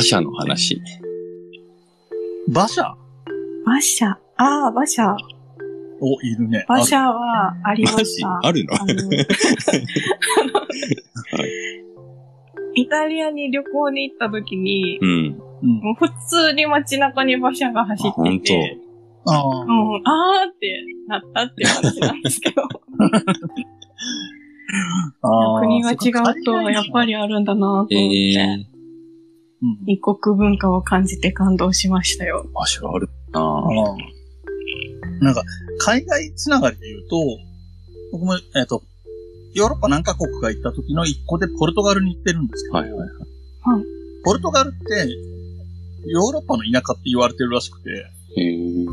馬車の話。馬車？馬車。ああ、馬車。お、いるね。馬車はありました。あるの？イタリアに旅行に行った時に、うん。うん。もう普通に街中に馬車が走あ、っ本てて、ああ。うん、あーってなったっていう話なんですけど、ああ国が違うとやっぱり。りあるんだなと思って、ええうん。異国文化を感じて感動しましたよ。馬車あるなああなんか、海外つながりで言うと、僕も、えっ、と、ヨーロッパ何カ国か行った時の一個でポルトガルに行ってるんですけど、はいはいはい。ポルトガルって、ヨーロッパの田舎って言われてるらしくて、へえ。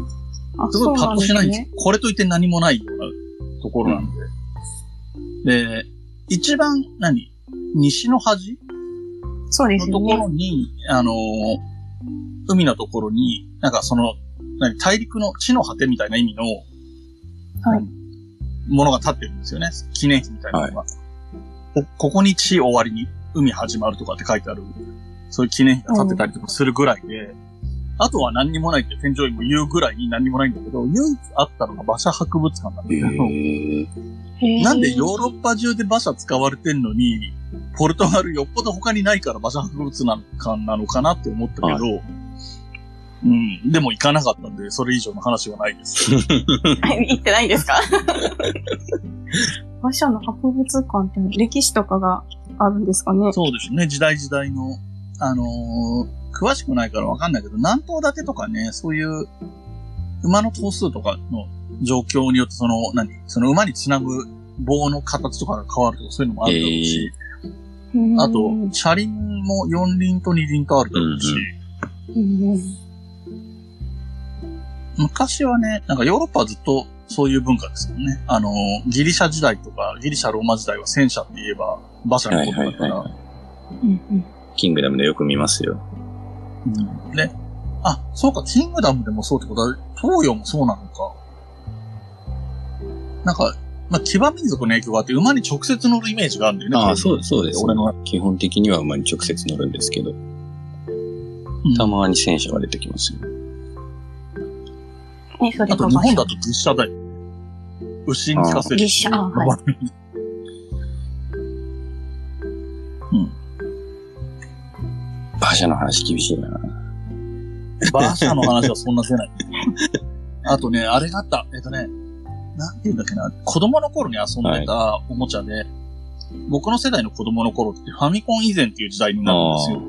あすごいパッとしないんですね。これといって何もないようなところなんで。で、一番何、西の端？そうですのところね。に、あのー海のところに、なんかその、何、大陸の地の果てみたいな意味の、はいものが立ってるんですよね。記念碑みたいなのが。こここに地終わりに海始まるとかって書いてある、そういう記念碑が立ってたりとかするぐらいで、あとは何にもないって添乗員も言うぐらいに何にもないんだけど、唯一あったのが馬車博物館なんだへけど、なんでヨーロッパ中で馬車使われてんのに、ポルトガルよっぽど他にないから馬車博物館なのかなって思ったけど、うん。でも行かなかったんで、それ以上の話はないです。行ってないんですか？馬車の博物館って歴史とかがあるんですかね？そうですね、時代時代の、あのー詳しくないからわかんないけど、何頭立てとかね、そういう馬の頭数とかの状況によって、その、何？その馬につなぐ棒の形とかが変わるとか、そういうのもあるだろうし、うんあと、車輪も4輪と2輪とあるだろうし、昔はね、なんかヨーロッパはずっとそういう文化ですもんね。あの、ギリシャ時代とか、ギリシャローマ時代は戦車って言えば馬車のはいことだから、はいはいはい。うんうんキングダムでよく見ますよ。うんね。あ、そうか、キングダムでもそうってことは、東洋もそうなのか。なんか、まあ、騎馬民族の影響があって、馬に直接乗るイメージがあるんだよね。ああ、そうそうです、俺の。基本的には馬に直接乗るんですけど、うんたまに戦車が出てきますよ。ね、それあと日本だと実車だよ。牛に聞かせる。実車あはい うん。馬車の話厳しいな。馬車の話はそんなせない。あとね、あれがあった。えっとね、なんて言うんだっけな。子供の頃に遊んでたおもちゃで、僕の世代の子供の頃ってファミコン以前っていう時代になるんですよ。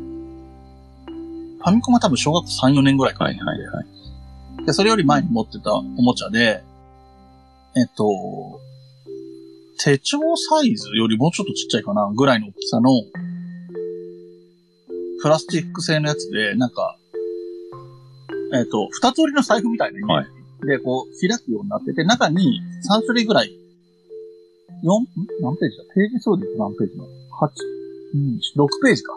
ファミコンは多分小学校3、4年ぐらいかなはいはいはい。で、それより前に持ってたおもちゃで、えっと、手帳サイズよりもうちょっとちっちゃいかなぐらいの大きさの、プラスチック製のやつで、なんか、えっと、二つ折りの財布みたいなイメージで、こう、開くようになってて、中に3種類ぐらい、4、ん？何ページだ？ページ数で言うと何ページだ ?8、うん、6ページか。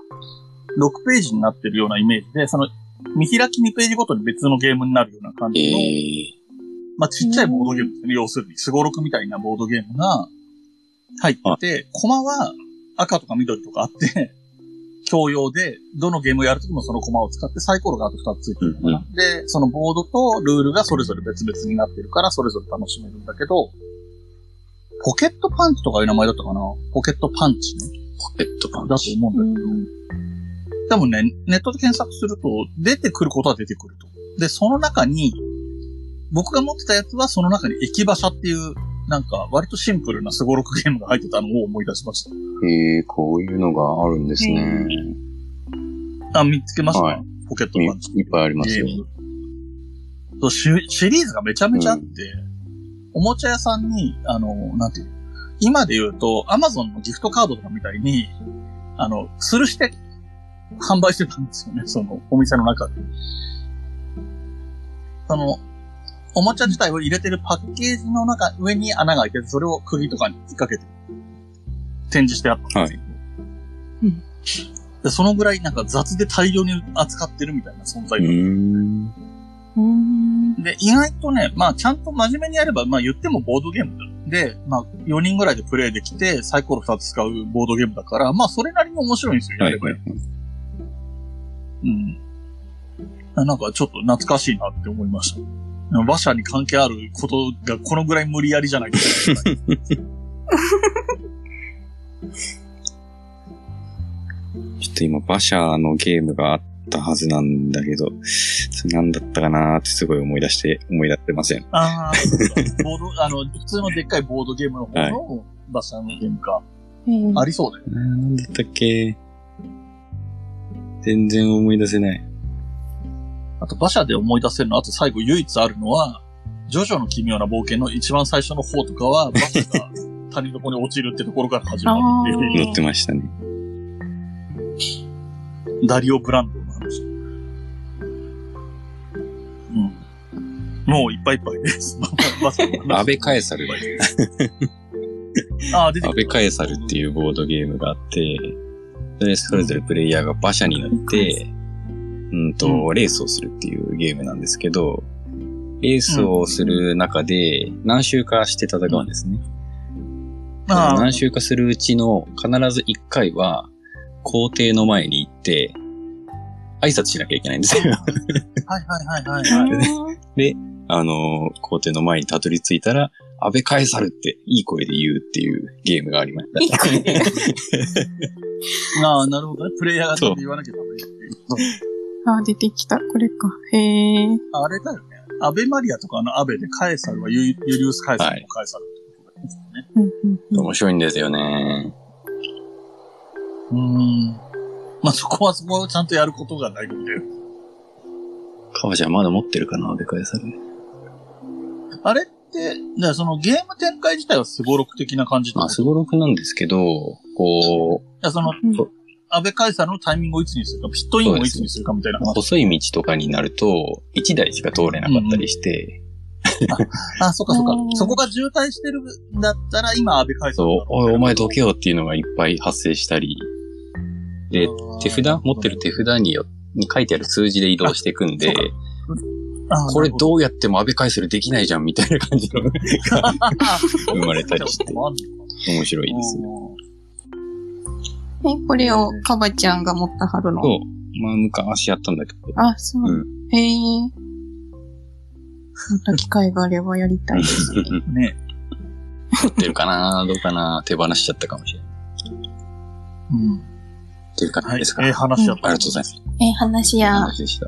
6ページになってるようなイメージで、その、見開き2ページごとに別のゲームになるような感えじの、えまあ、ちっちゃいボードゲームですね。要するに、スゴロクみたいなボードゲームが入ってて、コマは赤とか緑とかあって、共用で、どのゲームをやるときもそのコマを使ってサイコロがあと2つついてるのかな。で、そのボードとルールがそれぞれ別々になってるから、それぞれ楽しめるんだけど、ポケットパンチとかいう名前だったかな？ポケットパンチね。ポケットパンだとチ。思うんだけど、うん多分ね、ネットで検索すると、出てくることは出てくると。で、その中に、僕が持ってたやつはその中に駅馬車っていう、なんか割とシンプルなスゴロクゲームが入ってたのを思い出しましええこういうのがあるんですね。た。あ、見つけました、はいポケットいパンチ。いっぱいありますよ。そうシシリーズがめちゃめちゃあって、おもちゃ屋さんに、あの、なんていうの？今で言うと、アマゾンのギフトカードとかみたいに、あの、吊るして販売してたんですよね、そのお店の中で。その、おもちゃ自体を入れてるパッケージの中、上に穴が開いてて、それを釘とかに引っ掛けて展示してあったんですよ。うんでそのぐらいなんか雑で大量に扱ってるみたいな存在うだったーん。うん。で、意外とね、まあちゃんと真面目にやれば、まあ言ってもボードゲームで、まあ4人ぐらいでプレイできて、サイコロ2つ使うボードゲームだから、まあそれなりに面白いんですよ、やればやるうん。あなんかちょっと懐かしいなって思いました。馬車に関係あることがこのぐらい無理やりじゃないと。ちょっと今、馬車のゲームがあったはずなんだけど、それ何だったかなーってすごい思い出して、思い出せません。ああ、そうかボード、あの、普通のでっかいボードゲームの方の馬車のゲームか。えーありそうだよね。何だったっけ全然思い出せない。あと馬車で思い出せるの、あと最後唯一あるのは、ジョジョの奇妙な冒険の一番最初の方とかは、馬車が谷底に落ちるってところから始まるっていう、乗ってましたね。ダリオ・ブランドの話。うん。もういっぱいいっぱいです。馬車の話安倍カエサル。ああ、出て安倍カエサルっていうボードゲームがあって、それそれぞれプレイヤーが馬車に乗って、うんと、レースをするっていうゲームなんですけど、レースをする中で何周かして戦うんですね。ああ何周かするうちの必ず1回は皇帝の前に行って、挨拶しなきゃいけないんですよ。はいはいはいはいはい。あの、皇帝の前にたどり着いたら、安倍カエサルっていい声で言うっていうゲームがありました。いい声で。ああ、なるほどね。プレイヤーが言わなきゃダメ。あ、出てきた。これか。へえ。あれだよね。アベマリアとかのアベでカエサルはユユリウス・カエサルのカエサルってことだよね。うんうんうん面白いんですよね。うーん。まあ、そこはそこをちゃんとやることがないので。川ちゃんまだ持ってるかな、安倍カエサル。あれって、じゃあそのゲーム展開自体はスゴロク的な感じってまあ、ことすごろくなんですけど、こいや、その、うん安倍カエサルのタイミングをいつにするか、ピットインをいつにするかみたいな。細い道とかになると、1台しか通れなかったりして、あ、そっかそっか。う。んそこが渋滞してるんだったら、今安倍カエサルそうおい、お前どけけよっていうのがいっぱい発生したり、で、手札持ってる手札によに書いてある数字で移動していくんで、これうどうやっても安倍カエサルできないじゃんみたいな感じの。生まれたりして、面白いですよ。え、これをカバちゃんが持ったはるの？そう。まあ、昔やったんだけど、あ、そう。うんへえ。また機会があればやりたいです。ね。持ってるかな？どうかな？手放しちゃったかもしれない。うん。っていう感はい。じですか？ええ話だった。ありがとうございます。え、話や。話でした。